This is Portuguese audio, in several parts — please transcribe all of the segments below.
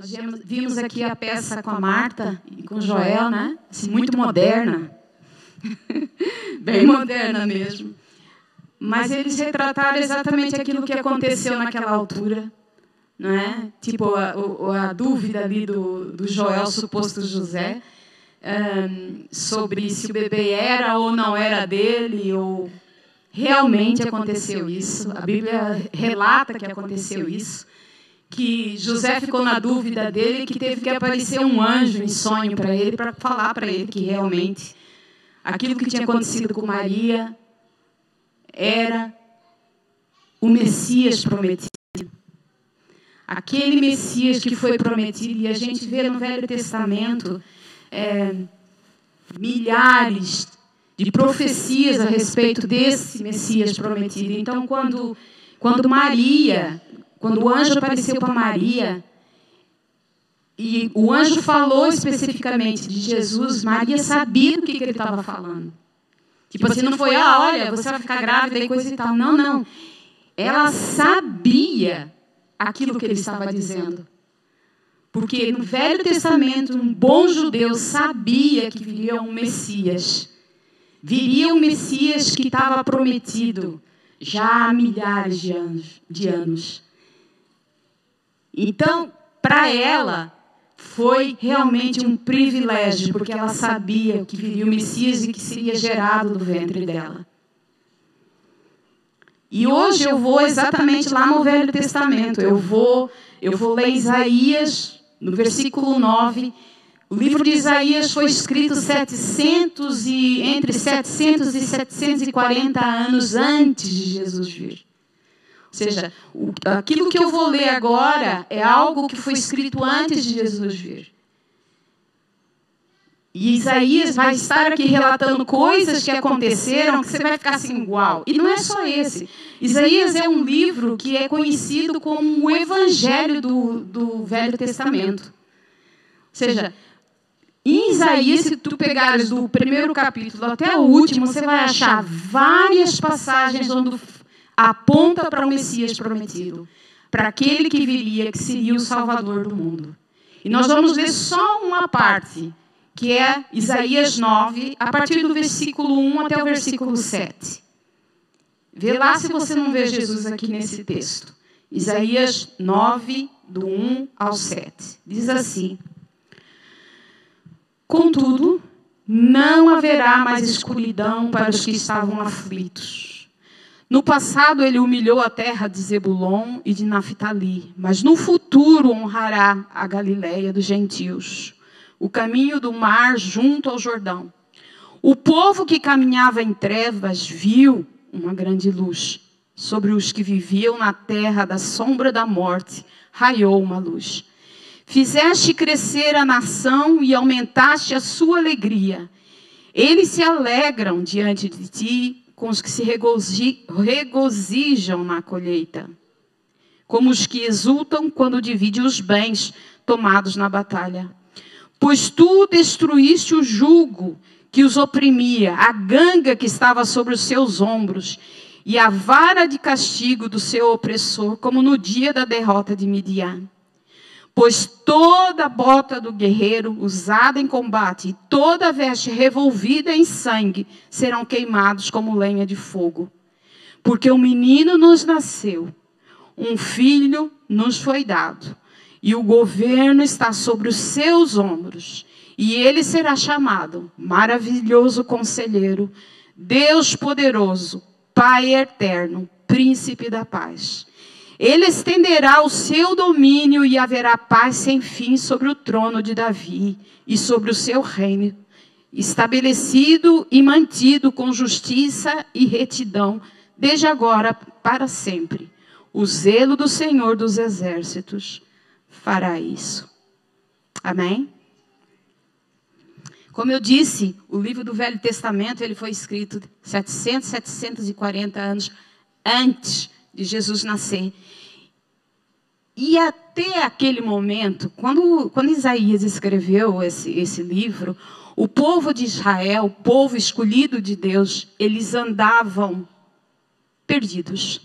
Nós vimos aqui a peça com a Marta e com o Joel, né? Assim, muito moderna. Bem moderna mesmo. Mas eles retrataram exatamente aquilo que aconteceu naquela altura. Não é? Tipo, a, a dúvida ali do, do Joel, suposto José, um, sobre se o bebê era ou não era dele, ou realmente aconteceu isso. A Bíblia relata que aconteceu isso que José ficou na dúvida dele, que teve que aparecer um anjo em sonho para ele, para falar para ele que realmente aquilo que tinha acontecido com Maria era o Messias prometido. Aquele Messias que foi prometido, e a gente vê no Velho Testamento é, milhares de profecias a respeito desse Messias prometido. Então, quando, quando Maria quando o anjo apareceu para Maria, e o anjo falou especificamente de Jesus, Maria sabia do que, que ele estava falando. Tipo assim, não foi, ah, olha, você vai ficar grávida e coisa e tal. Não, não. Ela sabia aquilo que ele estava dizendo. Porque no Velho Testamento, um bom judeu sabia que viria um Messias. Viria um Messias que estava prometido já há milhares de anos. De anos. Então, para ela, foi realmente um privilégio, porque ela sabia que viria o Messias e que seria gerado do ventre dela. E hoje eu vou exatamente lá no Velho Testamento. Eu vou, eu vou ler Isaías, no versículo 9. O livro de Isaías foi escrito 700 e, entre 700 e 740 anos antes de Jesus vir. Ou seja, aquilo que eu vou ler agora é algo que foi escrito antes de Jesus vir. E Isaías vai estar aqui relatando coisas que aconteceram que você vai ficar assim, igual. E não é só esse. Isaías é um livro que é conhecido como o Evangelho do, do Velho Testamento. Ou seja, em Isaías, se tu pegares do primeiro capítulo até o último, você vai achar várias passagens onde aponta para o Messias prometido, para aquele que viria, que seria o Salvador do mundo. E nós vamos ler só uma parte, que é Isaías 9, a partir do versículo 1 até o versículo 7. Vê lá se você não vê Jesus aqui nesse texto. Isaías 9, do 1 ao 7. Diz assim: Contudo, não haverá mais escuridão para os que estavam aflitos no passado, ele humilhou a terra de Zebulon e de Naphtali, mas no futuro honrará a Galiléia dos gentios, o caminho do mar junto ao Jordão. O povo que caminhava em trevas viu uma grande luz. Sobre os que viviam na terra da sombra da morte, raiou uma luz. Fizeste crescer a nação e aumentaste a sua alegria. Eles se alegram diante de ti com os que se regozijam na colheita, como os que exultam quando dividem os bens tomados na batalha. Pois tu destruíste o jugo que os oprimia, a ganga que estava sobre os seus ombros, e a vara de castigo do seu opressor, como no dia da derrota de Midian. Pois toda bota do guerreiro usada em combate e toda veste revolvida em sangue serão queimados como lenha de fogo. Porque um menino nos nasceu, um filho nos foi dado, e o governo está sobre os seus ombros. E ele será chamado Maravilhoso Conselheiro, Deus Poderoso, Pai Eterno, Príncipe da Paz. Ele estenderá o seu domínio e haverá paz sem fim sobre o trono de Davi e sobre o seu reino, estabelecido e mantido com justiça e retidão, desde agora para sempre. O zelo do Senhor dos exércitos fará isso. Amém? Como eu disse, o livro do Velho Testamento ele foi escrito 700, 740 anos antes de Jesus nascer. E até aquele momento, quando, quando Isaías escreveu esse, esse livro, o povo de Israel, o povo escolhido de Deus, eles andavam perdidos.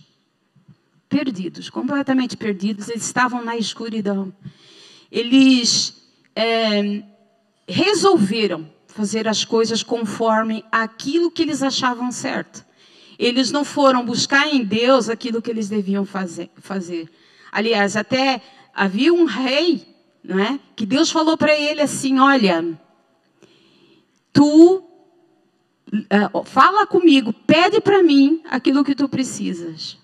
Perdidos, completamente perdidos, eles estavam na escuridão. eles é, resolveram fazer as coisas conforme aquilo que eles achavam certo. Eles não foram buscar em Deus aquilo que eles deviam fazer. fazer. Aliás, até havia um rei, não é? Que Deus falou para ele assim: Olha, tu uh, fala comigo, pede para mim aquilo que tu precisas.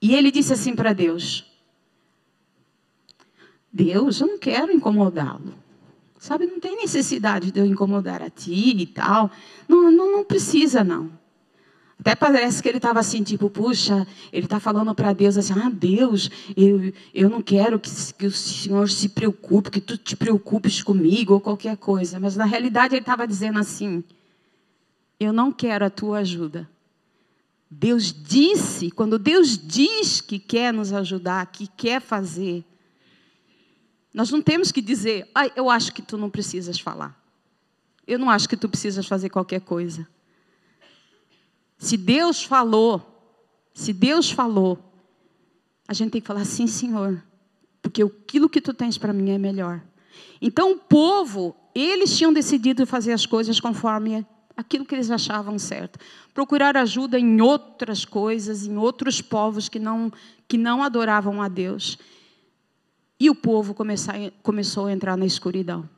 E ele disse assim para Deus: Deus, eu não quero incomodá-lo. Sabe, não tem necessidade de eu incomodar a ti e tal. Não, não, não precisa, não. Até parece que ele estava assim, tipo, puxa, ele está falando para Deus assim, ah, Deus, eu, eu não quero que, que o Senhor se preocupe, que tu te preocupes comigo ou qualquer coisa. Mas na realidade ele estava dizendo assim, eu não quero a tua ajuda. Deus disse, quando Deus diz que quer nos ajudar, que quer fazer, nós não temos que dizer, ah, eu acho que tu não precisas falar. Eu não acho que tu precisas fazer qualquer coisa. Se Deus falou, se Deus falou, a gente tem que falar sim, Senhor, porque aquilo que tu tens para mim é melhor. Então o povo, eles tinham decidido fazer as coisas conforme aquilo que eles achavam certo. Procurar ajuda em outras coisas, em outros povos que não, que não adoravam a Deus. E o povo começou a entrar na escuridão.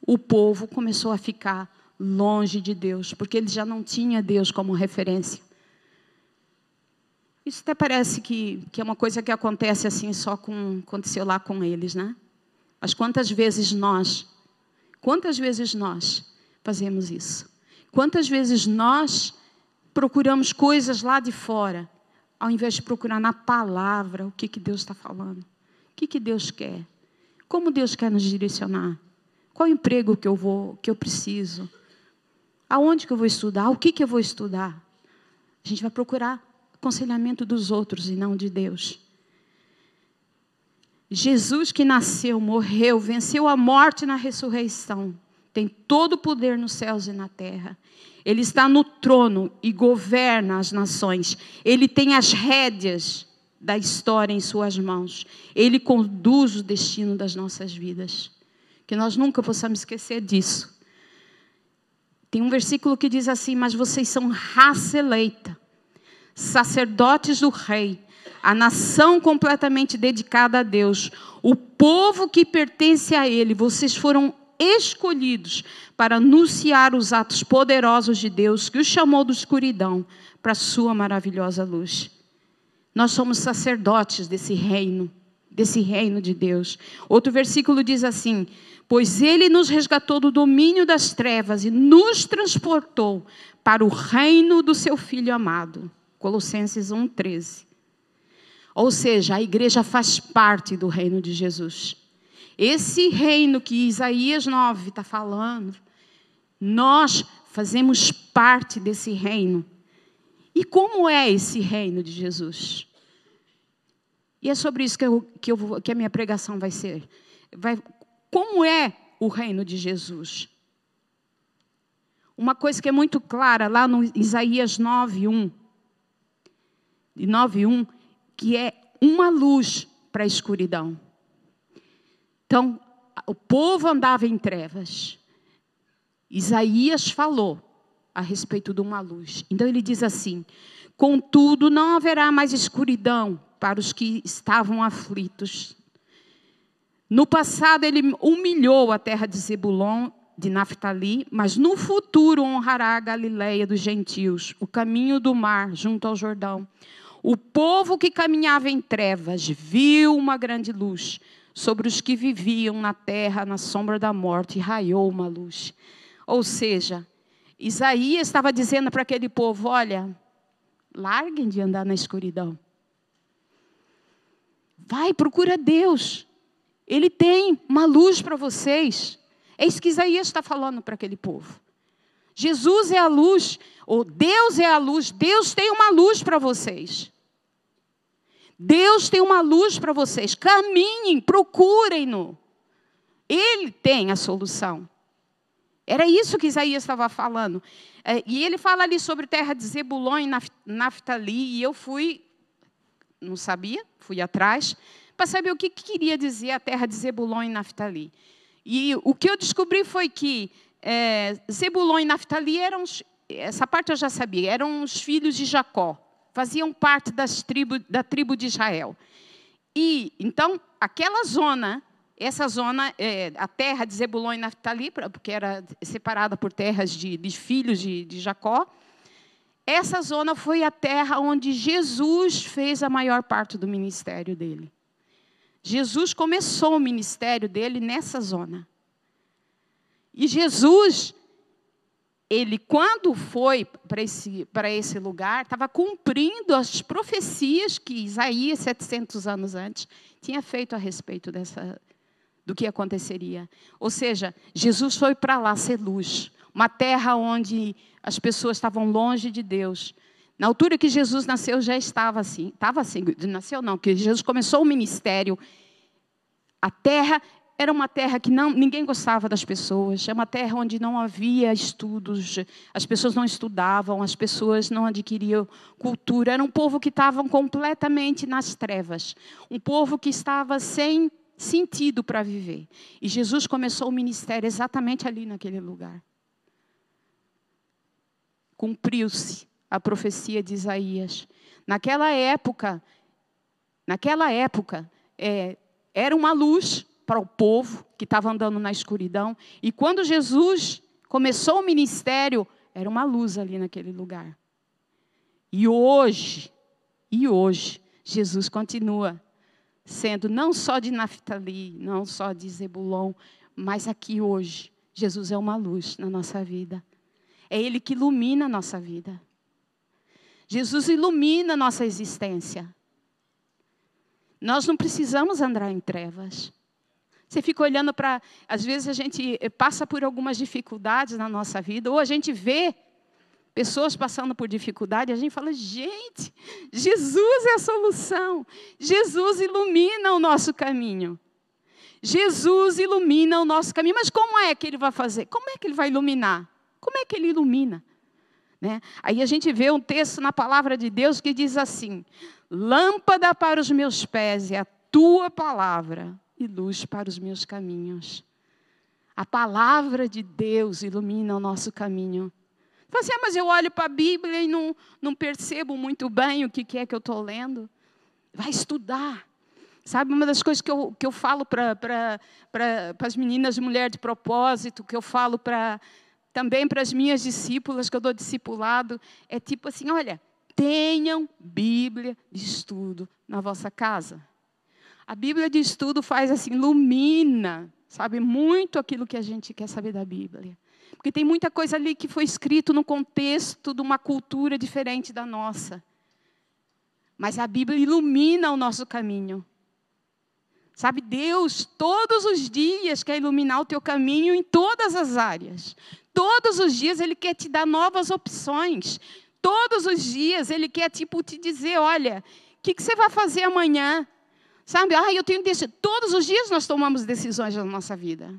O povo começou a ficar longe de Deus, porque ele já não tinha Deus como referência. Isso até parece que, que é uma coisa que acontece assim só com aconteceu lá com eles, né? Mas quantas vezes nós, quantas vezes nós fazemos isso? Quantas vezes nós procuramos coisas lá de fora, ao invés de procurar na palavra o que, que Deus está falando? O que, que Deus quer? Como Deus quer nos direcionar? Qual emprego que eu vou, que eu preciso? Aonde que eu vou estudar? O que que eu vou estudar? A gente vai procurar aconselhamento dos outros e não de Deus. Jesus que nasceu, morreu, venceu a morte na ressurreição, tem todo o poder nos céus e na terra. Ele está no trono e governa as nações. Ele tem as rédeas da história em suas mãos. Ele conduz o destino das nossas vidas. Que nós nunca possamos esquecer disso. Tem um versículo que diz assim: Mas vocês são raça eleita, sacerdotes do rei, a nação completamente dedicada a Deus, o povo que pertence a Ele. Vocês foram escolhidos para anunciar os atos poderosos de Deus que os chamou da escuridão para a sua maravilhosa luz. Nós somos sacerdotes desse reino, desse reino de Deus. Outro versículo diz assim: pois ele nos resgatou do domínio das trevas e nos transportou para o reino do seu filho amado. Colossenses 1:13. Ou seja, a igreja faz parte do reino de Jesus. Esse reino que Isaías 9 está falando, nós fazemos parte desse reino. E como é esse reino de Jesus? E é sobre isso que, eu, que, eu, que a minha pregação vai ser. Vai, como é o reino de Jesus? Uma coisa que é muito clara lá no Isaías 9:1. 9:1, que é uma luz para a escuridão. Então, o povo andava em trevas. Isaías falou a respeito de uma luz. Então ele diz assim: Contudo, não haverá mais escuridão para os que estavam aflitos. No passado, ele humilhou a terra de Zebulon, de Naphtali, mas no futuro honrará a Galileia dos gentios, o caminho do mar, junto ao Jordão. O povo que caminhava em trevas viu uma grande luz. Sobre os que viviam na terra, na sombra da morte, raiou uma luz. Ou seja, Isaías estava dizendo para aquele povo: olha, larguem de andar na escuridão. Vai, procura Deus. Ele tem uma luz para vocês. É isso que Isaías está falando para aquele povo. Jesus é a luz, ou Deus é a luz, Deus tem uma luz para vocês. Deus tem uma luz para vocês. Caminhem, procurem-no. Ele tem a solução. Era isso que Isaías estava falando. É, e ele fala ali sobre terra de Zebulon e Naftali. E eu fui, não sabia, fui atrás para saber o que, que, queria dizer a terra de Zebulon e Naftali. E o que eu descobri foi que é, Zebulon e Naftali eram, essa parte eu já sabia, eram os filhos de Jacó, faziam parte das tribo, da tribo de Israel. E então aquela zona, essa zona, é, a terra de Zebulon e Naftali, porque era separada por terras de, de filhos de, de Jacó, essa zona foi a terra onde Jesus fez a maior parte do ministério dele. Jesus começou o ministério dele nessa zona. E Jesus, ele, quando foi para esse, esse lugar, estava cumprindo as profecias que Isaías, 700 anos antes, tinha feito a respeito dessa, do que aconteceria. Ou seja, Jesus foi para lá ser luz uma terra onde as pessoas estavam longe de Deus. Na altura que Jesus nasceu, já estava assim. Estava assim, nasceu não, que Jesus começou o ministério. A terra era uma terra que não, ninguém gostava das pessoas, é uma terra onde não havia estudos, as pessoas não estudavam, as pessoas não adquiriam cultura. Era um povo que estava completamente nas trevas, um povo que estava sem sentido para viver. E Jesus começou o ministério exatamente ali naquele lugar cumpriu-se a profecia de Isaías. Naquela época, naquela época, é, era uma luz para o povo que estava andando na escuridão. E quando Jesus começou o ministério, era uma luz ali naquele lugar. E hoje, e hoje, Jesus continua sendo não só de Naftali, não só de Zebulon, mas aqui hoje, Jesus é uma luz na nossa vida. É Ele que ilumina a nossa vida. Jesus ilumina a nossa existência. Nós não precisamos andar em trevas. Você fica olhando para. Às vezes a gente passa por algumas dificuldades na nossa vida, ou a gente vê pessoas passando por dificuldade, e a gente fala: gente, Jesus é a solução. Jesus ilumina o nosso caminho. Jesus ilumina o nosso caminho. Mas como é que ele vai fazer? Como é que ele vai iluminar? Como é que ele ilumina? Né? Aí a gente vê um texto na palavra de Deus que diz assim: Lâmpada para os meus pés é a tua palavra e luz para os meus caminhos. A palavra de Deus ilumina o nosso caminho. Fala assim, ah, mas eu olho para a Bíblia e não, não percebo muito bem o que, que é que eu estou lendo. Vai estudar. Sabe, uma das coisas que eu, que eu falo para pra, pra, as meninas de mulher de propósito, que eu falo para também para as minhas discípulas, que eu dou discipulado, é tipo assim: olha, tenham Bíblia de estudo na vossa casa. A Bíblia de estudo faz assim, ilumina, sabe, muito aquilo que a gente quer saber da Bíblia. Porque tem muita coisa ali que foi escrito no contexto de uma cultura diferente da nossa. Mas a Bíblia ilumina o nosso caminho. Sabe, Deus todos os dias quer iluminar o teu caminho em todas as áreas. Todos os dias Ele quer te dar novas opções. Todos os dias Ele quer, tipo, te dizer: olha, o que, que, você vai fazer amanhã? Sabe, ah, eu tenho decisão. Todos os dias nós tomamos decisões na nossa vida.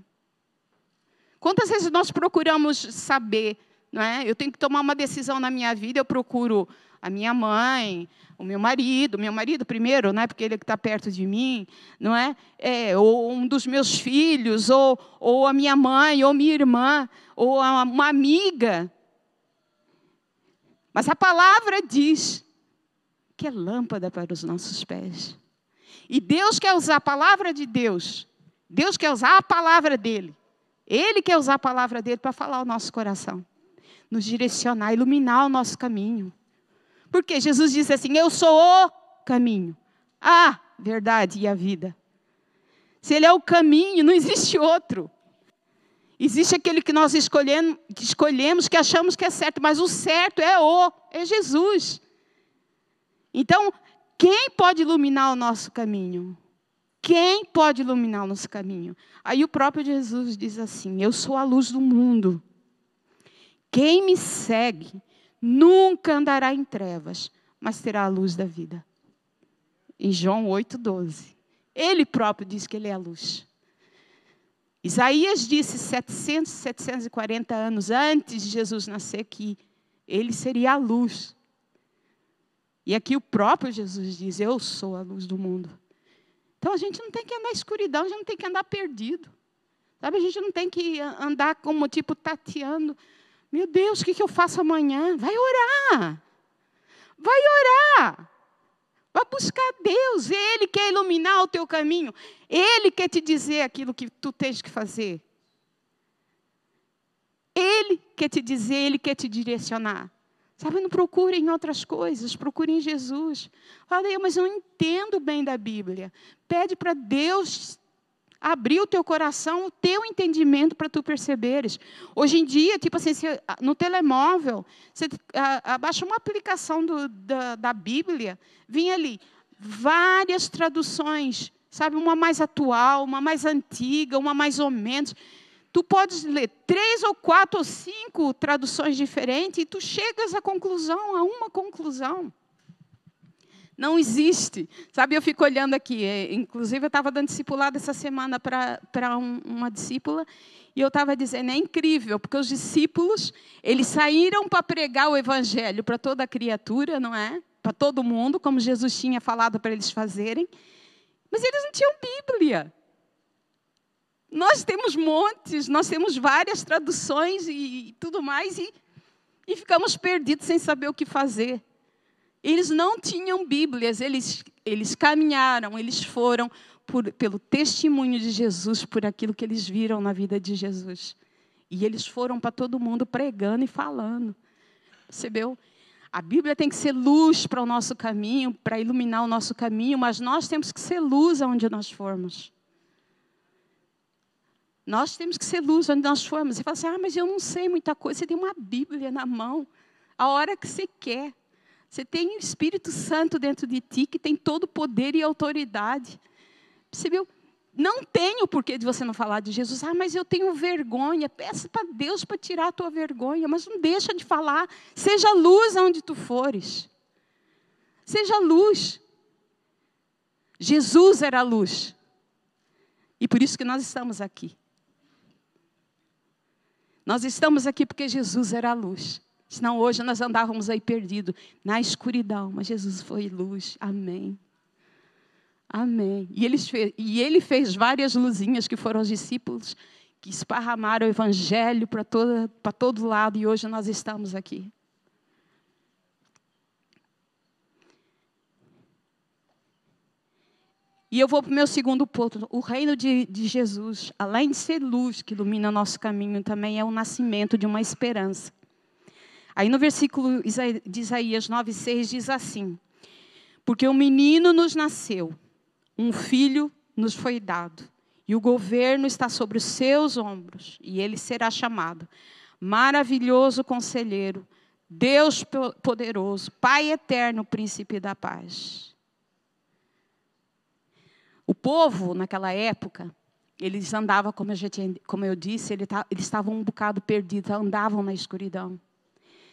Quantas vezes nós procuramos saber, não é? Eu tenho que tomar uma decisão na minha vida, eu procuro a minha mãe, o meu marido, meu marido primeiro, né, porque ele é que está perto de mim, não é? é? Ou um dos meus filhos, ou, ou a minha mãe, ou minha irmã, ou uma amiga. Mas a palavra diz que é lâmpada para os nossos pés. E Deus quer usar a palavra de Deus. Deus quer usar a palavra dele. Ele quer usar a palavra dele para falar o nosso coração, nos direcionar, iluminar o nosso caminho. Porque Jesus disse assim: Eu sou o caminho, a verdade e a vida. Se Ele é o caminho, não existe outro. Existe aquele que nós escolhemos, que achamos que é certo, mas o certo é o, é Jesus. Então, quem pode iluminar o nosso caminho? Quem pode iluminar o nosso caminho? Aí o próprio Jesus diz assim: Eu sou a luz do mundo. Quem me segue nunca andará em trevas, mas terá a luz da vida. Em João 8,12. Ele próprio diz que ele é a luz. Isaías disse 700, 740 anos antes de Jesus nascer que ele seria a luz. E aqui o próprio Jesus diz: Eu sou a luz do mundo. Então a gente não tem que andar escuridão, a gente não tem que andar perdido. Sabe, a gente não tem que andar como tipo tateando. Meu Deus, o que, eu faço amanhã? Vai orar. Vai orar. Vai buscar Deus. Ele quer iluminar o teu caminho. Ele quer te dizer aquilo que tu tens que fazer. Ele quer te dizer, Ele quer te direcionar. Sabe, não procure em outras coisas, procure em Jesus. Fala, mas eu não entendo bem da Bíblia. Pede para Deus abrir o teu coração, o teu entendimento para tu perceberes. Hoje em dia, tipo assim, no telemóvel, você abaixa uma aplicação do, da, da Bíblia, vinha ali várias traduções, sabe, uma mais atual, uma mais antiga, uma mais ou menos. Tu podes ler três ou quatro ou cinco traduções diferentes e tu chegas à conclusão, a uma conclusão. Não existe. Sabe, eu fico olhando aqui. É, inclusive, eu estava dando discipulado essa semana para um, uma discípula e eu estava dizendo, é incrível, porque os discípulos, eles saíram para pregar o evangelho para toda criatura, não é? Para todo mundo, como Jesus tinha falado para eles fazerem. Mas eles não tinham Bíblia. Nós temos montes, nós temos várias traduções e, e tudo mais, e, e ficamos perdidos sem saber o que fazer. Eles não tinham Bíblias, eles, eles caminharam, eles foram por, pelo testemunho de Jesus, por aquilo que eles viram na vida de Jesus. E eles foram para todo mundo pregando e falando. Percebeu? A Bíblia tem que ser luz para o nosso caminho, para iluminar o nosso caminho, mas nós temos que ser luz aonde nós formos. Nós temos que ser luz onde nós formos. Você fala assim, ah, mas eu não sei muita coisa. Você tem uma Bíblia na mão, a hora que você quer. Você tem o Espírito Santo dentro de ti, que tem todo o poder e autoridade. Percebeu? Não tem o porquê de você não falar de Jesus. Ah, mas eu tenho vergonha. Peça para Deus para tirar a tua vergonha, mas não deixa de falar. Seja luz aonde tu fores. Seja luz. Jesus era a luz. E por isso que nós estamos aqui. Nós estamos aqui porque Jesus era a luz. Senão hoje nós andávamos aí perdidos na escuridão, mas Jesus foi luz. Amém. Amém. E ele, fez, e ele fez várias luzinhas que foram os discípulos que esparramaram o evangelho para todo lado e hoje nós estamos aqui. E eu vou para o meu segundo ponto. O reino de, de, Jesus, além de ser luz que ilumina nosso caminho, também é o nascimento de uma esperança. Aí no versículo de Isaías 9,6 diz assim: Porque um menino nos nasceu, um filho nos foi dado, e o governo está sobre os seus ombros, e ele será chamado Maravilhoso Conselheiro, Deus Poderoso, Pai Eterno, Príncipe da Paz. O povo, naquela época, eles andavam, como eu, já tinha, como eu disse, eles estavam um bocado perdidos, andavam na escuridão.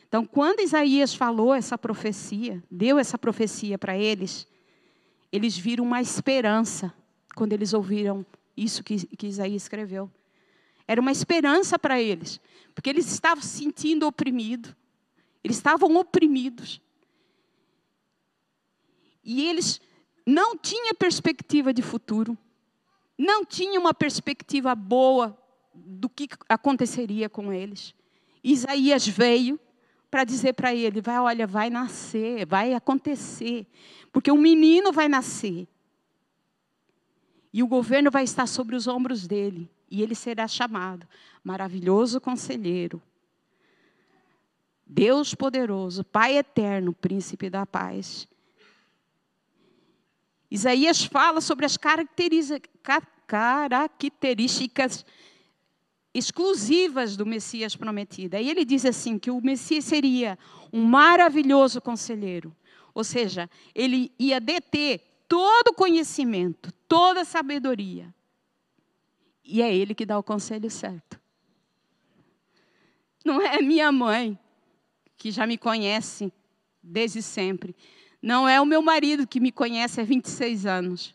Então, quando Isaías falou essa profecia, deu essa profecia para eles, eles viram uma esperança quando eles ouviram isso que, que Isaías escreveu. Era uma esperança para eles, porque eles estavam se sentindo oprimidos, eles estavam oprimidos. E eles não tinha perspectiva de futuro, não tinha uma perspectiva boa do que aconteceria com eles. Isaías veio para dizer para ele: vai, olha, vai nascer, vai acontecer, porque um menino vai nascer. E o governo vai estar sobre os ombros dele, e ele será chamado maravilhoso conselheiro, Deus poderoso, Pai eterno, príncipe da paz. Isaías fala sobre as características exclusivas do Messias prometido. E ele diz assim que o Messias seria um maravilhoso conselheiro, ou seja, ele ia deter todo o conhecimento, toda a sabedoria. E é ele que dá o conselho certo. Não é minha mãe, que já me conhece desde sempre. Não é o meu marido que me conhece há 26 anos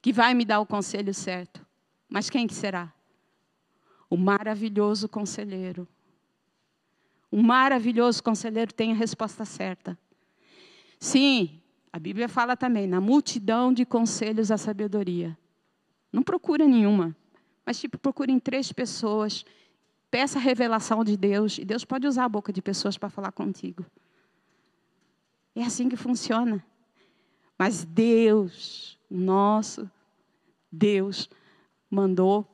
que vai me dar o conselho certo. Mas quem que será? O maravilhoso conselheiro. O maravilhoso conselheiro tem a resposta certa. Sim, A Bíblia fala também, na multidão de conselhos a sabedoria. Não procura nenhuma, mas tipo, procure em três pessoas, peça a revelação de Deus, e Deus pode usar a boca de pessoas para falar contigo. É assim que funciona. Mas Deus, nosso Deus, mandou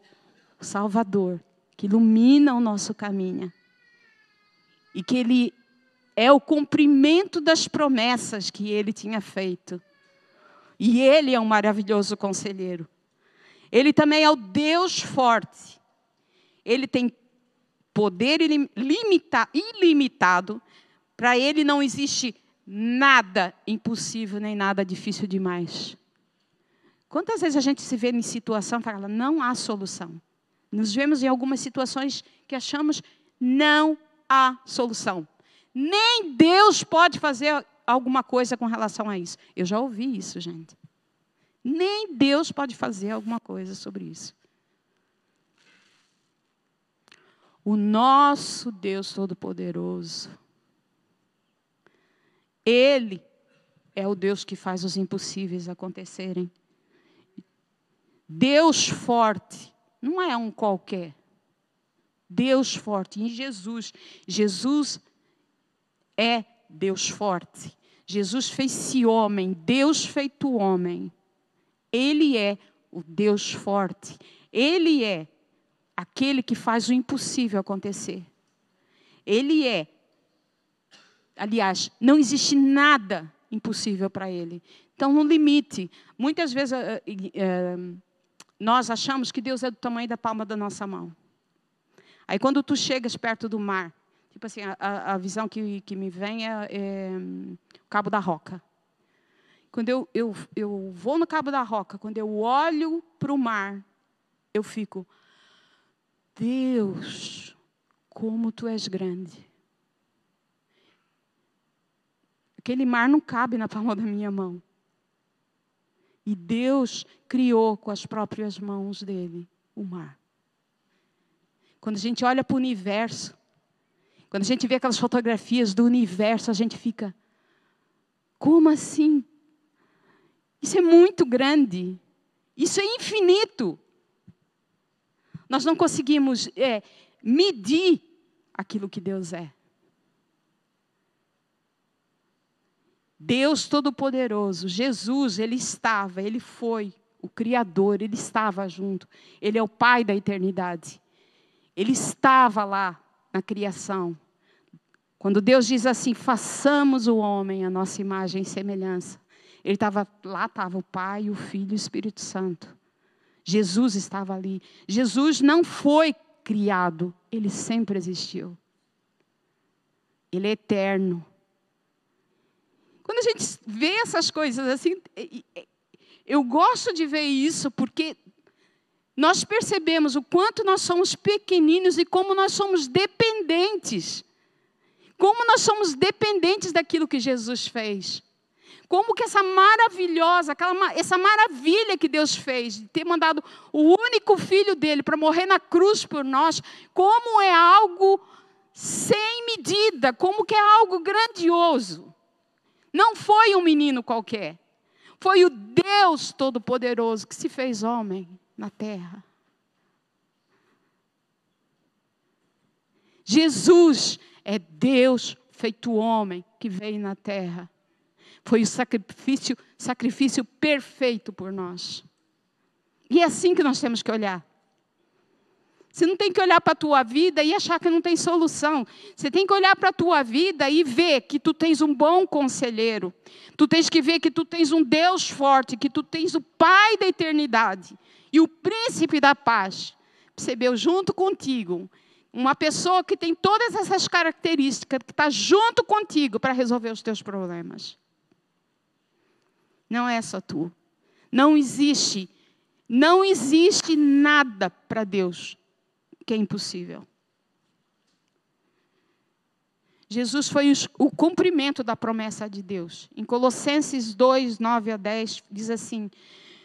o Salvador, que ilumina o nosso caminho. E que Ele é o cumprimento das promessas que Ele tinha feito. E Ele é um maravilhoso conselheiro. Ele também é o Deus forte. Ele tem poder ilimitado. Para Ele não existe nada impossível nem nada difícil demais. Quantas vezes a gente se vê em situação e fala, não há solução. Nos vemos em algumas situações que achamos não há solução. Nem Deus pode fazer alguma coisa com relação a isso. Eu já ouvi isso, gente. Nem Deus pode fazer alguma coisa sobre isso. O nosso Deus Todo-Poderoso, Ele é o Deus que faz os impossíveis acontecerem. Deus forte não é um qualquer. Deus forte em Jesus. Jesus é Deus forte. Jesus fez-se homem, Deus feito homem. Ele é o Deus forte. Ele é aquele que faz o impossível acontecer. Ele é. Aliás, não existe nada impossível para ele. Então, no limite, muitas vezes uh, uh, nós achamos que Deus é do tamanho da palma da nossa mão. Aí quando tu chegas perto do mar, tipo assim, a, a visão que, que me vem é, é o Cabo da Roca. Quando eu, eu, eu vou no Cabo da Roca, quando eu olho para o mar, eu fico, Deus, como tu és grande. Aquele mar não cabe na palma da minha mão. E Deus criou com as próprias mãos dele o mar. Quando a gente olha para o universo, quando a gente vê aquelas fotografias do universo, a gente fica: como assim? Isso é muito grande. Isso é infinito. Nós não conseguimos é, medir aquilo que Deus é. Deus Todo-Poderoso, Jesus, ele estava, ele foi o Criador, ele estava junto. Ele é o Pai da eternidade. Ele estava lá na criação. Quando Deus diz assim: façamos o homem a nossa imagem e semelhança. Ele estava lá, estava o Pai, o Filho e o Espírito Santo. Jesus estava ali. Jesus não foi criado, ele sempre existiu. Ele é eterno. Quando a gente vê essas coisas assim, eu gosto de ver isso porque nós percebemos o quanto nós somos pequeninos e como nós somos dependentes. Como nós somos dependentes daquilo que Jesus fez. Como que essa maravilhosa, aquela, essa maravilha que Deus fez, de ter mandado o único filho dele para morrer na cruz por nós, como é algo sem medida, como que é algo grandioso. Não foi um menino qualquer. Foi o Deus Todo-Poderoso que se fez homem na terra. Jesus é Deus feito homem que veio na terra. Foi o sacrifício, sacrifício perfeito por nós. E é assim que nós temos que olhar. Você não tem que olhar para a tua vida e achar que não tem solução. Você tem que olhar para a tua vida e ver que tu tens um bom conselheiro. Tu tens que ver que tu tens um Deus forte, que tu tens o Pai da eternidade e o príncipe da paz. Percebeu? Junto contigo. Uma pessoa que tem todas essas características, que está junto contigo para resolver os teus problemas. Não é só tu. Não existe, não existe nada para Deus que é impossível. Jesus foi o cumprimento da promessa de Deus. Em Colossenses 2, 9 a 10, diz assim: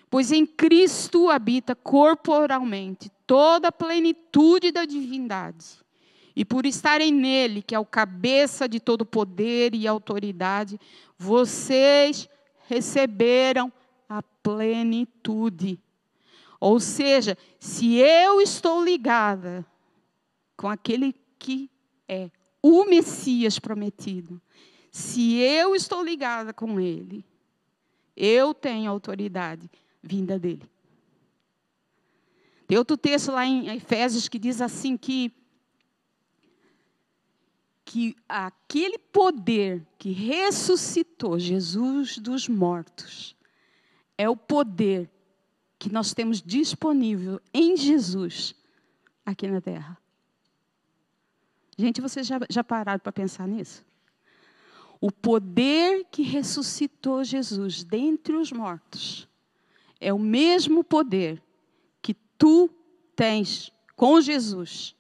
Pois em Cristo habita corporalmente toda a plenitude da divindade. E por estarem nele, que é o cabeça de todo poder e autoridade, vocês receberam a plenitude. Ou seja, se eu estou ligada com aquele que é o Messias prometido, se eu estou ligada com ele, eu tenho autoridade vinda dele. Tem outro texto lá em Efésios que diz assim que que aquele poder que ressuscitou Jesus dos mortos é o poder que nós temos disponível em Jesus aqui na terra. Gente, vocês já, já pararam para pensar nisso? O poder que ressuscitou Jesus dentre os mortos é o mesmo poder que tu tens com Jesus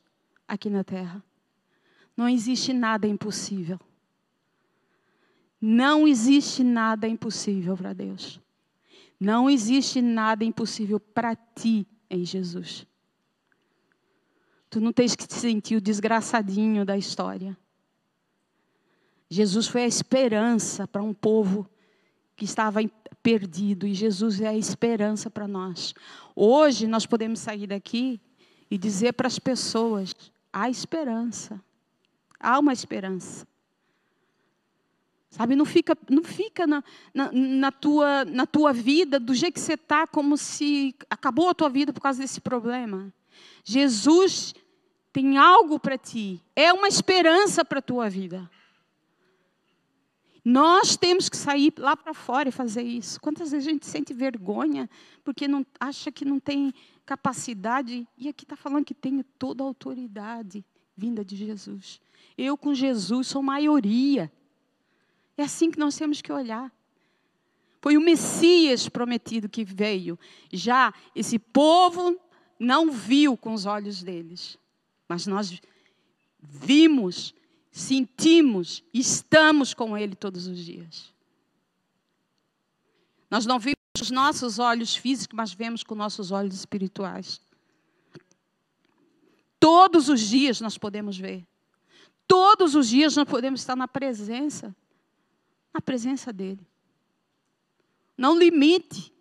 aqui na terra. Não existe nada impossível. Não existe nada impossível para Deus. Não existe nada impossível para ti em Jesus. Tu não tens que te sentir o desgraçadinho da história. Jesus foi a esperança para um povo que estava perdido e Jesus é a esperança para nós. Hoje nós podemos sair daqui e dizer para as pessoas: há esperança. Há uma esperança. Sabe, não fica, não fica na, na, na, tua, na tua vida do jeito que você está, como se acabou a tua vida por causa desse problema. Jesus tem algo para ti, é uma esperança para a tua vida. Nós temos que sair lá para fora e fazer isso. Quantas vezes a gente sente vergonha porque não acha que não tem capacidade e aqui está falando que tem toda a autoridade vinda de Jesus. Eu com Jesus sou maioria. É assim que nós temos que olhar. Foi o Messias prometido que veio. Já esse povo não viu com os olhos deles, mas nós vimos, sentimos, estamos com Ele todos os dias. Nós não vimos com os nossos olhos físicos, mas vemos com nossos olhos espirituais. Todos os dias nós podemos ver. Todos os dias nós podemos estar na presença, na presença dEle. Não limite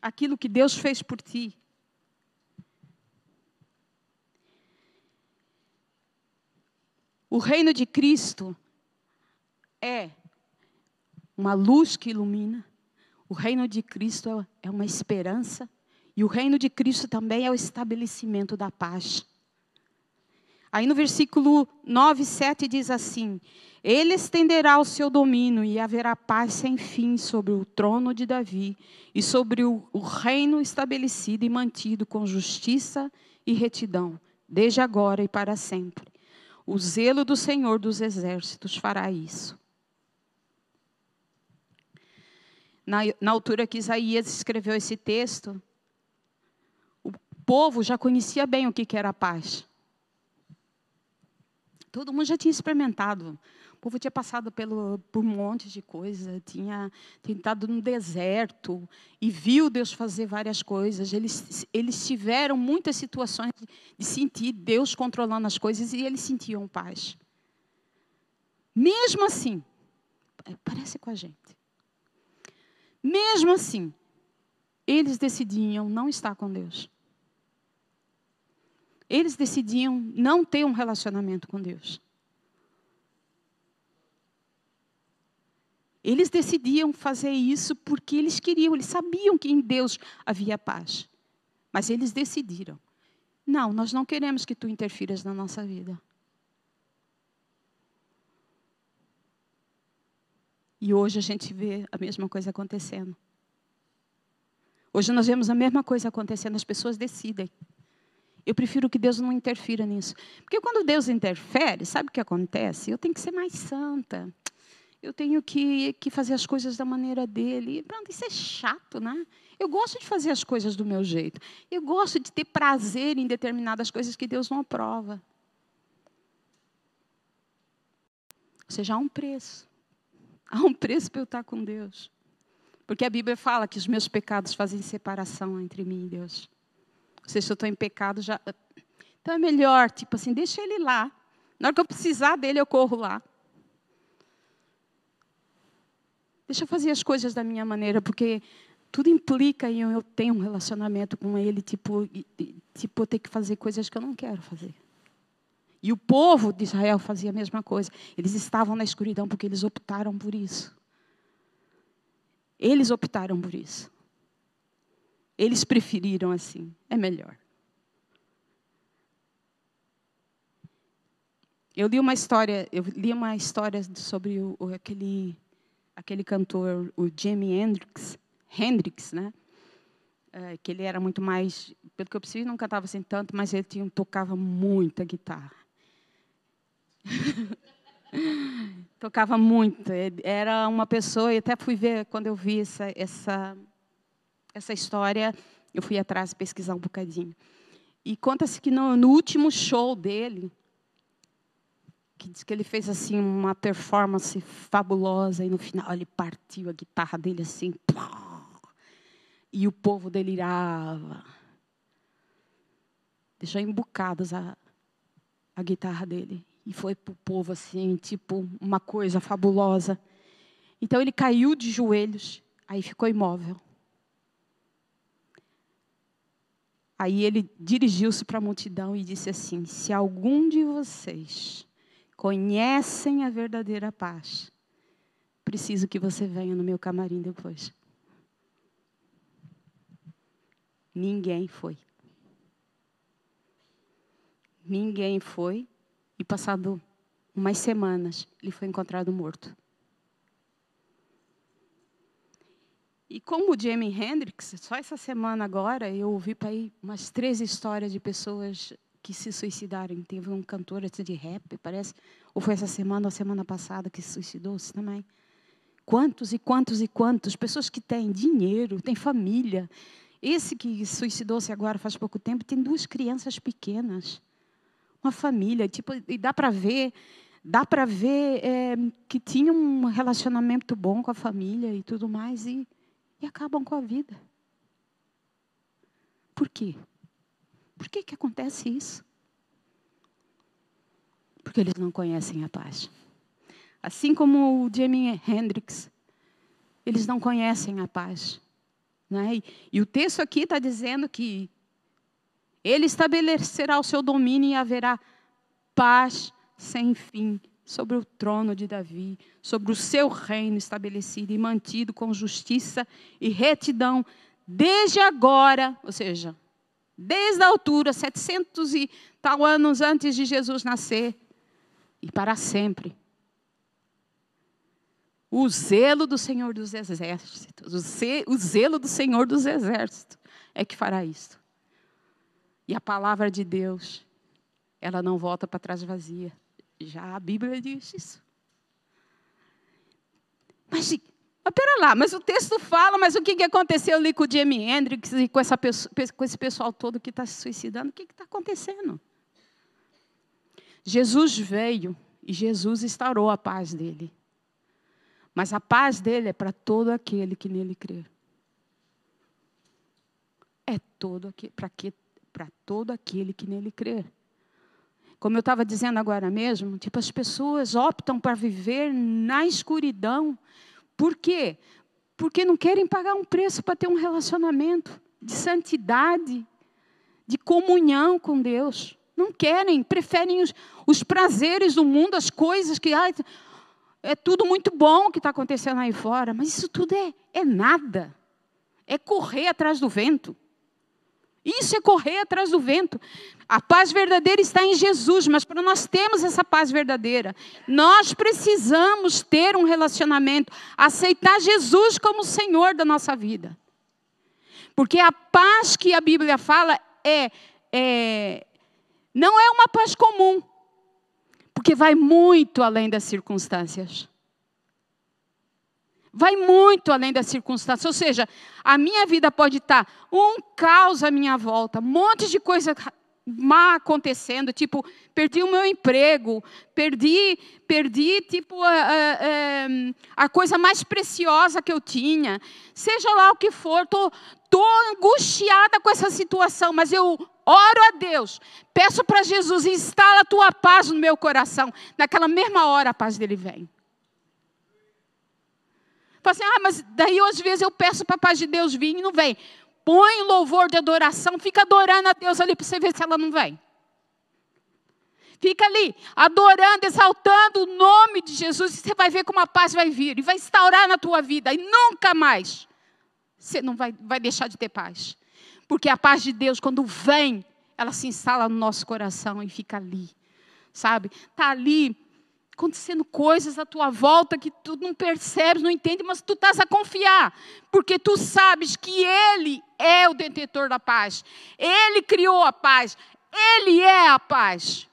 aquilo que Deus fez por ti. O reino de Cristo é uma luz que ilumina. O reino de Cristo é uma esperança. E o reino de Cristo também é o estabelecimento da paz. Aí no versículo 9, 7 diz assim: Ele estenderá o seu domínio e haverá paz sem fim sobre o trono de Davi e sobre o, o reino estabelecido e mantido com justiça e retidão, desde agora e para sempre. O zelo do Senhor dos exércitos fará isso. Na, na altura que Isaías escreveu esse texto, o povo já conhecia bem o que era a paz. Todo mundo já tinha experimentado. O povo tinha passado pelo, por um monte de coisa, tinha tentado no deserto e viu Deus fazer várias coisas. Eles, eles tiveram muitas situações de sentir Deus controlando as coisas e eles sentiam paz. Mesmo assim, parece com a gente. Mesmo assim, eles decidiam não estar com Deus eles decidiam não ter um relacionamento com Deus. Eles decidiam fazer isso porque eles queriam, eles sabiam que em Deus havia paz. Mas eles decidiram: não, nós não queremos que tu interfiras na nossa vida. E hoje a gente vê a mesma coisa acontecendo. Hoje nós vemos a mesma coisa acontecendo, as pessoas decidem. Eu prefiro que Deus não interfira nisso. Porque quando Deus interfere, sabe o que acontece? Eu tenho que ser mais santa. Eu tenho que, que fazer as coisas da maneira dele. Pronto, isso é chato, né? Eu gosto de fazer as coisas do meu jeito. Eu gosto de ter prazer em determinadas coisas que Deus não aprova. Ou seja, há um preço. Há um preço para eu estar com Deus. Porque a Bíblia fala que os meus pecados fazem separação entre mim e Deus. Seja, se eu estou em pecado, já. Então é melhor, tipo assim, deixa ele lá. Na hora que eu precisar dele, eu corro lá. Deixa eu fazer as coisas da minha maneira, porque tudo implica em eu ter um relacionamento com ele, tipo, tipo eu ter que fazer coisas que eu não quero fazer. E o povo de Israel fazia a mesma coisa. Eles estavam na escuridão porque eles optaram por isso. Eles optaram por isso. Eles preferiram assim. É melhor. Eu li uma história, eu li uma história sobre o, aquele aquele cantor, o Jimi Hendrix, Hendrix, né? É, que ele era muito mais, pelo que eu percebi, não cantava assim tanto, mas ele tinha, tocava muita guitarra. tocava muito. Era uma pessoa, e até fui ver quando eu vi essa, essa, essa história, eu fui atrás pesquisar um bocadinho. E conta-se que no, no último show dele, que diz que ele fez assim uma performance fabulosa e no final ele partiu a guitarra dele assim, e o povo delirava. Deixou embucadas a, a guitarra dele e foi para o povo assim, tipo uma coisa fabulosa. Então ele caiu de joelhos, aí ficou imóvel. Aí ele dirigiu-se para a multidão e disse assim: Se algum de vocês conhecem a verdadeira paz, preciso que você venha no meu camarim depois. Ninguém foi. Ninguém foi. E passado umas semanas, ele foi encontrado morto. E como o Jimi Hendrix, só essa semana agora eu ouvi para umas três histórias de pessoas que se suicidaram. Teve um cantor de rap, parece, ou foi essa semana ou semana passada que se suicidou-se também. Quantos e quantos e quantos pessoas que têm dinheiro, têm família. Esse que suicidou-se agora faz pouco tempo tem duas crianças pequenas, uma família, tipo, e dá para ver, dá para ver é, que tinha um relacionamento bom com a família e tudo mais e, acabam com a vida. Por quê? Por que, que acontece isso? Porque eles não conhecem a paz. Assim como o Jimi Hendrix, eles não conhecem a paz. Né? E, e o texto aqui está dizendo que ele estabelecerá o seu domínio e haverá paz sem fim sobre o trono de Davi, sobre o seu reino estabelecido e mantido com justiça e retidão desde agora, ou seja, desde a altura, 700 e tal anos antes de Jesus nascer, e para sempre. O zelo do Senhor dos Exércitos, o zelo do Senhor dos Exércitos é que fará isso. E a palavra de Deus, ela não volta para trás vazia. Já a Bíblia diz isso. Mas mas pera lá, mas o texto fala, mas o que, que aconteceu ali com o Jimi Hendrix e com, essa, com esse pessoal todo que está se suicidando? O que está acontecendo? Jesus veio e Jesus instaurou a paz dele. Mas a paz dele é para todo aquele que nele crê. É todo para todo aquele que nele crê. Como eu estava dizendo agora mesmo, tipo as pessoas optam para viver na escuridão por quê? Porque não querem pagar um preço para ter um relacionamento de santidade, de comunhão com Deus. Não querem, preferem os, os prazeres do mundo, as coisas que. Ai, é tudo muito bom que está acontecendo aí fora, mas isso tudo é, é nada. É correr atrás do vento. Isso é correr atrás do vento. A paz verdadeira está em Jesus, mas para nós termos essa paz verdadeira, nós precisamos ter um relacionamento, aceitar Jesus como Senhor da nossa vida. Porque a paz que a Bíblia fala é, é não é uma paz comum, porque vai muito além das circunstâncias vai muito além das circunstâncias. Ou seja, a minha vida pode estar um caos à minha volta, um monte de coisa má acontecendo, tipo, perdi o meu emprego, perdi, perdi tipo a, a, a, coisa mais preciosa que eu tinha, seja lá o que for, tô, tô angustiada com essa situação, mas eu oro a Deus, peço para Jesus instala a tua paz no meu coração. Naquela mesma hora a paz dele vem. Fala assim, ah, mas daí às vezes eu peço para a paz de Deus vir e não vem. Põe louvor de adoração, fica adorando a Deus ali para você ver se ela não vem. Fica ali, adorando, exaltando o nome de Jesus, e você vai ver como a paz vai vir, e vai instaurar na tua vida, e nunca mais você não vai, vai deixar de ter paz. Porque a paz de Deus, quando vem, ela se instala no nosso coração e fica ali, sabe? Está ali acontecendo coisas à tua volta que tu não percebes, não entende, mas tu estás a confiar, porque tu sabes que Ele é o detentor da paz, Ele criou a paz, Ele é a paz.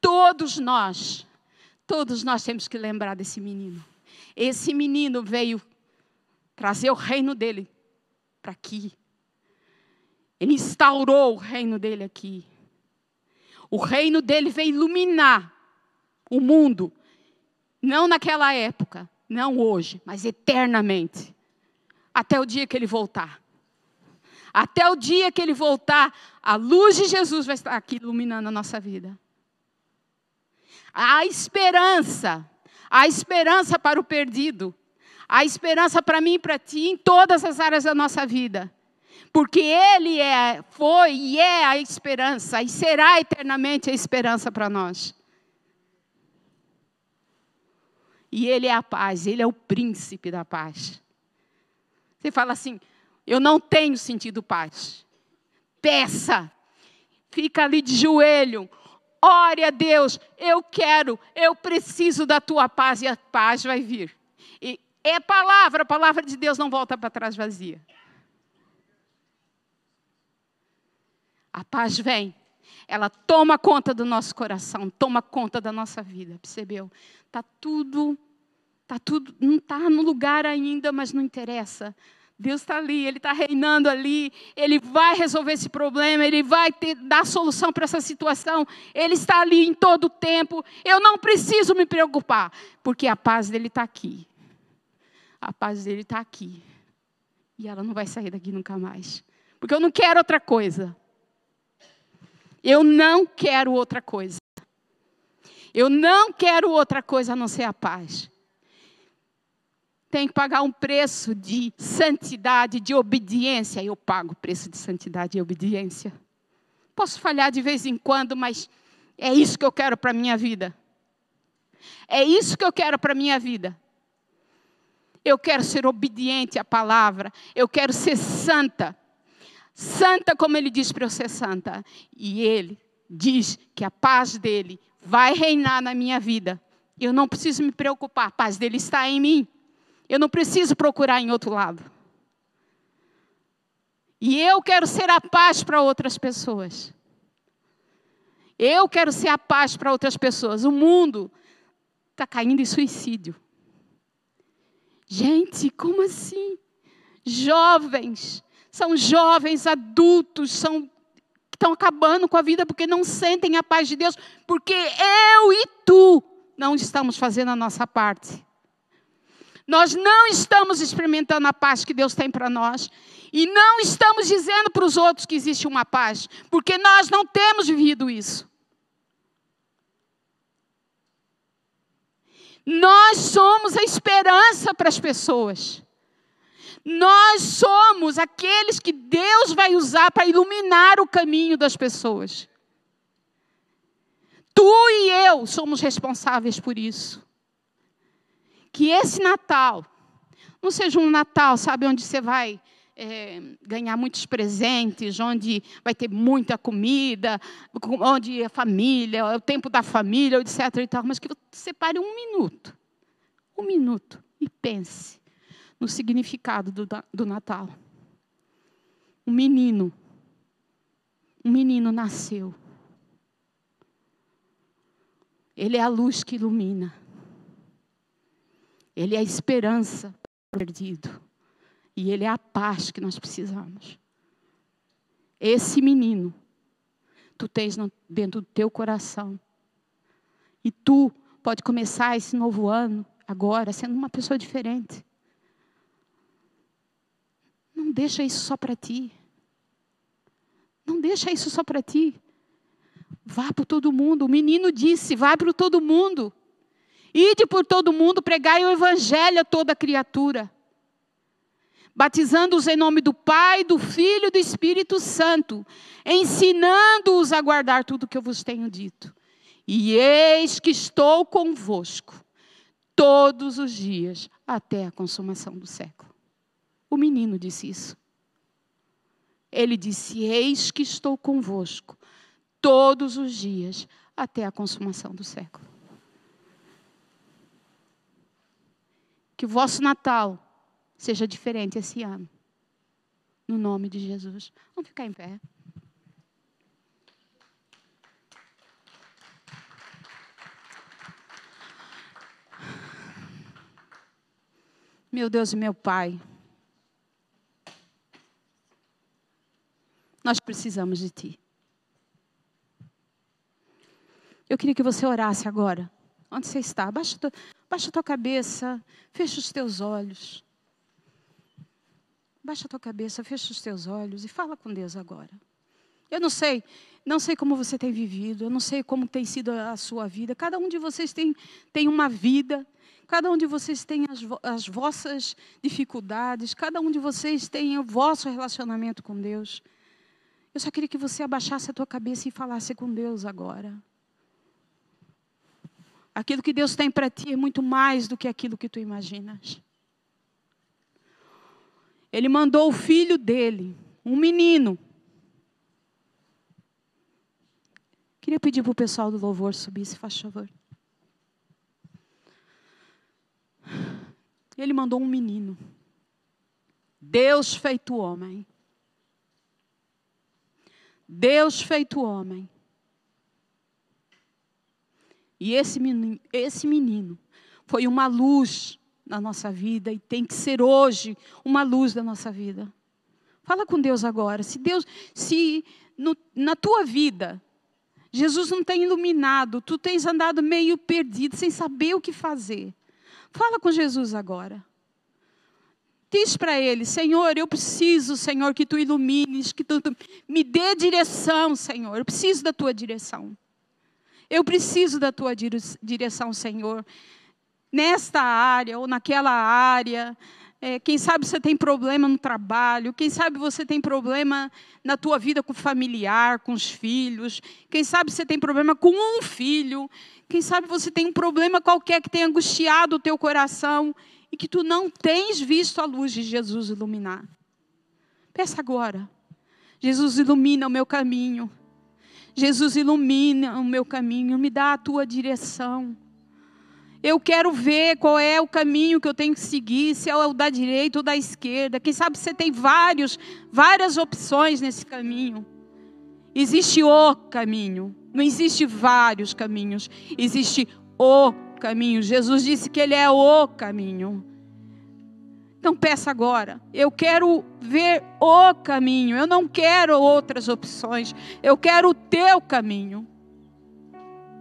Todos nós, todos nós temos que lembrar desse menino. Esse menino veio trazer o reino dele para aqui. Ele instaurou o reino dele aqui. O reino dele veio iluminar o mundo, não naquela época, não hoje, mas eternamente, até o dia que ele voltar. Até o dia que ele voltar, a luz de Jesus vai estar aqui iluminando a nossa vida. Há esperança, há esperança para o perdido, há esperança para mim e para ti em todas as áreas da nossa vida. Porque Ele é, foi e é a esperança, e será eternamente a esperança para nós. E Ele é a paz, Ele é o príncipe da paz. Você fala assim: eu não tenho sentido paz. Peça, fica ali de joelho, Ore a Deus, eu quero, eu preciso da tua paz e a paz vai vir. E é palavra, a palavra de Deus não volta para trás vazia. A paz vem, ela toma conta do nosso coração, toma conta da nossa vida, percebeu? Tá tudo, tá tudo, não está no lugar ainda, mas não interessa. Deus está ali, Ele está reinando ali, Ele vai resolver esse problema, Ele vai ter, dar solução para essa situação, Ele está ali em todo o tempo. Eu não preciso me preocupar, porque a paz dele está aqui. A paz dele está aqui. E ela não vai sair daqui nunca mais. Porque eu não quero outra coisa. Eu não quero outra coisa. Eu não quero outra coisa a não ser a paz tenho que pagar um preço de santidade, de obediência. Eu pago o preço de santidade e obediência. Posso falhar de vez em quando, mas é isso que eu quero para a minha vida. É isso que eu quero para a minha vida. Eu quero ser obediente à palavra. Eu quero ser santa. Santa como ele diz para eu ser santa. E ele diz que a paz dele vai reinar na minha vida. Eu não preciso me preocupar, a paz dele está em mim. Eu não preciso procurar em outro lado. E eu quero ser a paz para outras pessoas. Eu quero ser a paz para outras pessoas. O mundo está caindo em suicídio. Gente, como assim? Jovens, são jovens adultos, são estão acabando com a vida porque não sentem a paz de Deus, porque eu e tu não estamos fazendo a nossa parte. Nós não estamos experimentando a paz que Deus tem para nós. E não estamos dizendo para os outros que existe uma paz, porque nós não temos vivido isso. Nós somos a esperança para as pessoas. Nós somos aqueles que Deus vai usar para iluminar o caminho das pessoas. Tu e eu somos responsáveis por isso que esse Natal não seja um Natal, sabe, onde você vai é, ganhar muitos presentes, onde vai ter muita comida, onde a família, o tempo da família, etc. E tal, mas que você pare um minuto, um minuto, e pense no significado do, do Natal. Um menino, um menino nasceu. Ele é a luz que ilumina. Ele é a esperança perdido. E ele é a paz que nós precisamos. Esse menino, tu tens dentro do teu coração. E tu pode começar esse novo ano agora sendo uma pessoa diferente. Não deixa isso só para ti. Não deixa isso só para ti. Vá para todo mundo. O menino disse: vá para todo mundo. Ide por todo mundo, pregai o evangelho a toda criatura. Batizando-os em nome do Pai, do Filho e do Espírito Santo, ensinando-os a guardar tudo que eu vos tenho dito. E eis que estou convosco todos os dias até a consumação do século. O menino disse isso. Ele disse: Eis que estou convosco todos os dias até a consumação do século. Que o vosso Natal seja diferente esse ano. No nome de Jesus. Vamos ficar em pé. Meu Deus e meu Pai. Nós precisamos de Ti. Eu queria que você orasse agora. Onde você está? Baixa, baixa a tua cabeça, fecha os teus olhos. Baixa tua cabeça, fecha os teus olhos e fala com Deus agora. Eu não sei, não sei como você tem vivido, eu não sei como tem sido a sua vida. Cada um de vocês tem, tem uma vida, cada um de vocês tem as, as vossas dificuldades, cada um de vocês tem o vosso relacionamento com Deus. Eu só queria que você abaixasse a tua cabeça e falasse com Deus agora. Aquilo que Deus tem para ti é muito mais do que aquilo que tu imaginas. Ele mandou o filho dele, um menino. Queria pedir para o pessoal do louvor subir, se faz favor. Ele mandou um menino. Deus feito homem. Deus feito homem. E esse menino, esse menino foi uma luz na nossa vida e tem que ser hoje uma luz da nossa vida. Fala com Deus agora. Se Deus, se no, na tua vida Jesus não tem iluminado, tu tens andado meio perdido, sem saber o que fazer. Fala com Jesus agora. Diz para ele, Senhor, eu preciso, Senhor, que tu ilumines, que tu, me dê direção, Senhor. Eu preciso da tua direção. Eu preciso da tua direção, Senhor. Nesta área ou naquela área. É, quem sabe você tem problema no trabalho, quem sabe você tem problema na tua vida com o familiar, com os filhos, quem sabe você tem problema com um filho, quem sabe você tem um problema qualquer que tenha angustiado o teu coração e que tu não tens visto a luz de Jesus iluminar. Peça agora. Jesus ilumina o meu caminho. Jesus ilumina o meu caminho, me dá a tua direção. Eu quero ver qual é o caminho que eu tenho que seguir, se é o da direita ou da esquerda. Quem sabe você tem vários, várias opções nesse caminho. Existe o caminho, não existe vários caminhos, existe o caminho. Jesus disse que Ele é o caminho. Então peça agora. Eu quero ver o caminho. Eu não quero outras opções. Eu quero o teu caminho.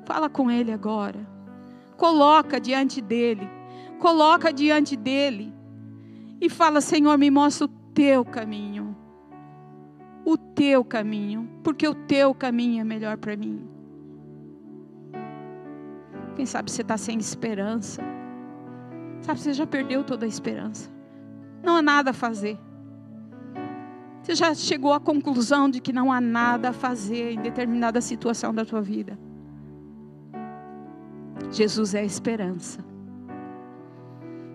Fala com Ele agora. Coloca diante dele. Coloca diante dele. E fala, Senhor, me mostra o teu caminho. O teu caminho. Porque o teu caminho é melhor para mim. Quem sabe você está sem esperança. Sabe, você já perdeu toda a esperança. Não há nada a fazer. Você já chegou à conclusão de que não há nada a fazer em determinada situação da tua vida. Jesus é a esperança.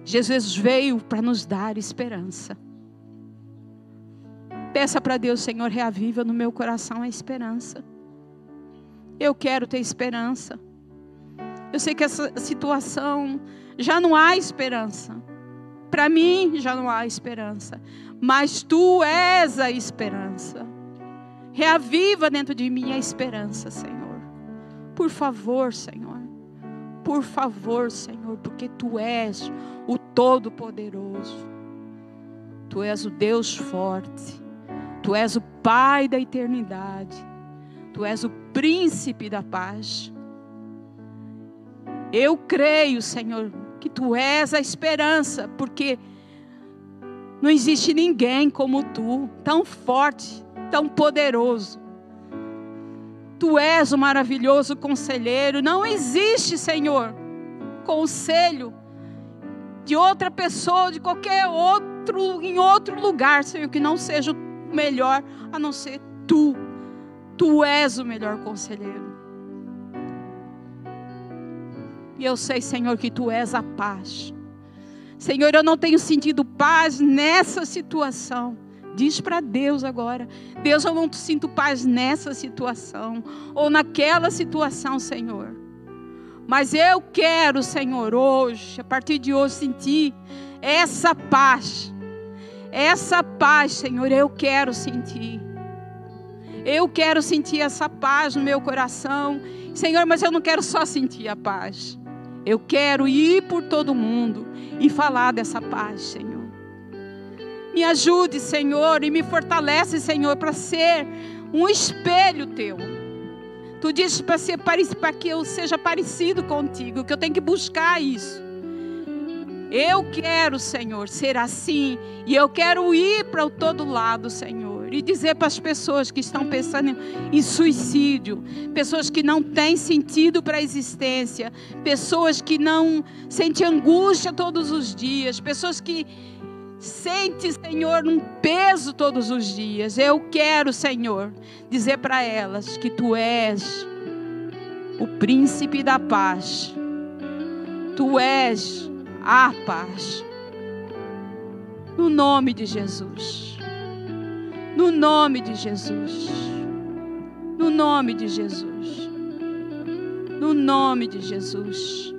Jesus veio para nos dar esperança. Peça para Deus, Senhor, reaviva no meu coração a esperança. Eu quero ter esperança. Eu sei que essa situação já não há esperança. Para mim já não há esperança, mas tu és a esperança. Reaviva dentro de mim a esperança, Senhor. Por favor, Senhor. Por favor, Senhor, porque tu és o Todo-Poderoso. Tu és o Deus forte. Tu és o Pai da eternidade. Tu és o príncipe da paz. Eu creio, Senhor, que tu és a esperança, porque não existe ninguém como tu, tão forte, tão poderoso. Tu és o maravilhoso conselheiro, não existe, Senhor, conselho de outra pessoa, de qualquer outro, em outro lugar, Senhor, que não seja o melhor, a não ser tu. Tu és o melhor conselheiro. E eu sei, Senhor, que tu és a paz. Senhor, eu não tenho sentido paz nessa situação. Diz para Deus agora: Deus, eu não sinto paz nessa situação ou naquela situação, Senhor. Mas eu quero, Senhor, hoje, a partir de hoje, sentir essa paz. Essa paz, Senhor, eu quero sentir. Eu quero sentir essa paz no meu coração. Senhor, mas eu não quero só sentir a paz. Eu quero ir por todo mundo e falar dessa paz, Senhor. Me ajude, Senhor, e me fortalece, Senhor, para ser um espelho teu. Tu dizes para que eu seja parecido contigo, que eu tenho que buscar isso. Eu quero, Senhor, ser assim, e eu quero ir para todo lado, Senhor, e dizer para as pessoas que estão pensando em suicídio, pessoas que não têm sentido para a existência, pessoas que não sentem angústia todos os dias, pessoas que sente, Senhor, um peso todos os dias. Eu quero, Senhor, dizer para elas que tu és o príncipe da paz. Tu és a paz. No nome de Jesus. No nome de Jesus. No nome de Jesus. No nome de Jesus.